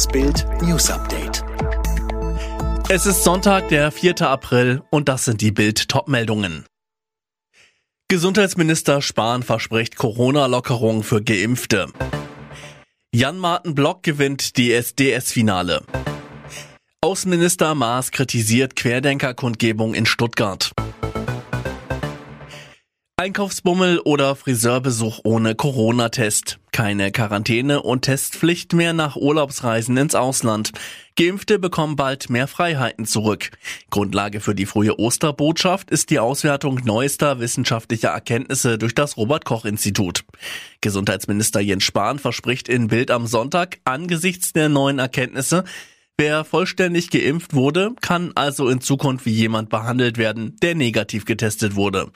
Das Bild News Update. Es ist Sonntag, der 4. April und das sind die Bild Topmeldungen. Gesundheitsminister Spahn verspricht Corona-Lockerung für Geimpfte. Jan-Martin Block gewinnt DSDS-Finale. Außenminister Maas kritisiert Querdenker-Kundgebung in Stuttgart. Einkaufsbummel oder Friseurbesuch ohne Corona-Test. Keine Quarantäne und Testpflicht mehr nach Urlaubsreisen ins Ausland. Geimpfte bekommen bald mehr Freiheiten zurück. Grundlage für die frühe Osterbotschaft ist die Auswertung neuester wissenschaftlicher Erkenntnisse durch das Robert Koch Institut. Gesundheitsminister Jens Spahn verspricht in Bild am Sonntag angesichts der neuen Erkenntnisse, Wer vollständig geimpft wurde, kann also in Zukunft wie jemand behandelt werden, der negativ getestet wurde.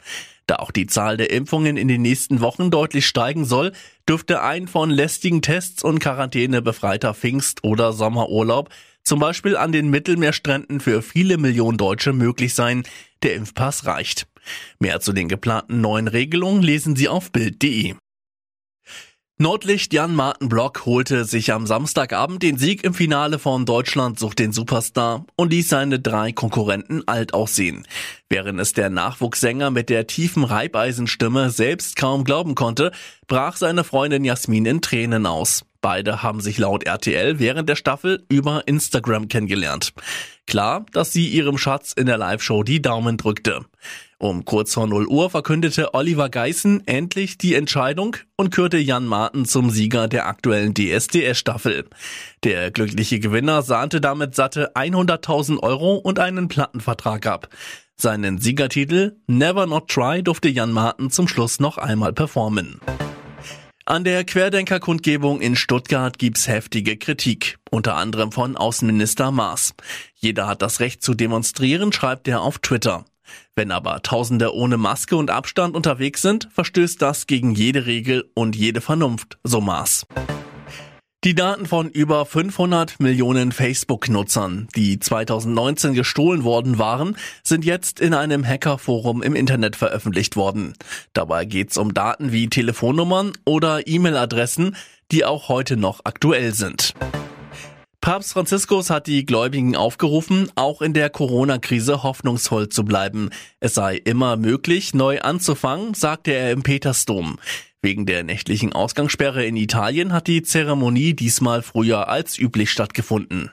Da auch die Zahl der Impfungen in den nächsten Wochen deutlich steigen soll, dürfte ein von lästigen Tests und Quarantäne befreiter Pfingst- oder Sommerurlaub zum Beispiel an den Mittelmeerstränden für viele Millionen Deutsche möglich sein. Der Impfpass reicht. Mehr zu den geplanten neuen Regelungen lesen Sie auf Bild.de. Nordlicht Jan Martin Block holte sich am Samstagabend den Sieg im Finale von Deutschland sucht den Superstar und ließ seine drei Konkurrenten alt aussehen. Während es der Nachwuchssänger mit der tiefen Reibeisenstimme selbst kaum glauben konnte, brach seine Freundin Jasmin in Tränen aus. Beide haben sich laut RTL während der Staffel über Instagram kennengelernt. Klar, dass sie ihrem Schatz in der Live-Show die Daumen drückte. Um kurz vor 0 Uhr verkündete Oliver Geißen endlich die Entscheidung und kürte Jan Martin zum Sieger der aktuellen DSDS-Staffel. Der glückliche Gewinner sahnte damit satte 100.000 Euro und einen Plattenvertrag ab. Seinen Siegertitel Never Not Try durfte Jan Martin zum Schluss noch einmal performen. An der Querdenker-Kundgebung in Stuttgart gibt's heftige Kritik, unter anderem von Außenminister Maas. Jeder hat das Recht zu demonstrieren, schreibt er auf Twitter. Wenn aber Tausende ohne Maske und Abstand unterwegs sind, verstößt das gegen jede Regel und jede Vernunft, so Maas. Die Daten von über 500 Millionen Facebook-Nutzern, die 2019 gestohlen worden waren, sind jetzt in einem Hackerforum im Internet veröffentlicht worden. Dabei geht's um Daten wie Telefonnummern oder E-Mail-Adressen, die auch heute noch aktuell sind. Papst Franziskus hat die Gläubigen aufgerufen, auch in der Corona-Krise hoffnungsvoll zu bleiben. Es sei immer möglich, neu anzufangen, sagte er im Petersdom. Wegen der nächtlichen Ausgangssperre in Italien hat die Zeremonie diesmal früher als üblich stattgefunden.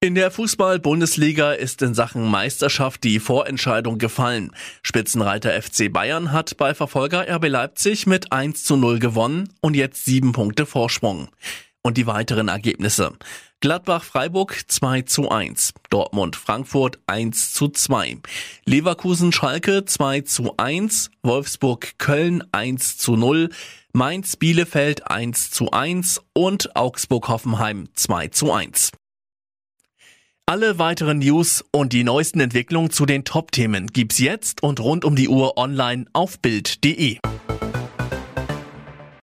In der Fußball-Bundesliga ist in Sachen Meisterschaft die Vorentscheidung gefallen. Spitzenreiter FC Bayern hat bei Verfolger RB Leipzig mit 1 zu 0 gewonnen und jetzt sieben Punkte Vorsprung. Und die weiteren Ergebnisse. Gladbach-Freiburg 2 zu 1, Dortmund-Frankfurt 1 zu 2, Leverkusen-Schalke 2 zu 1, Wolfsburg-Köln 1 zu 0, Mainz-Bielefeld 1 zu 1 und Augsburg-Hoffenheim 2 zu 1. Alle weiteren News und die neuesten Entwicklungen zu den Top-Themen gibt's jetzt und rund um die Uhr online auf Bild.de.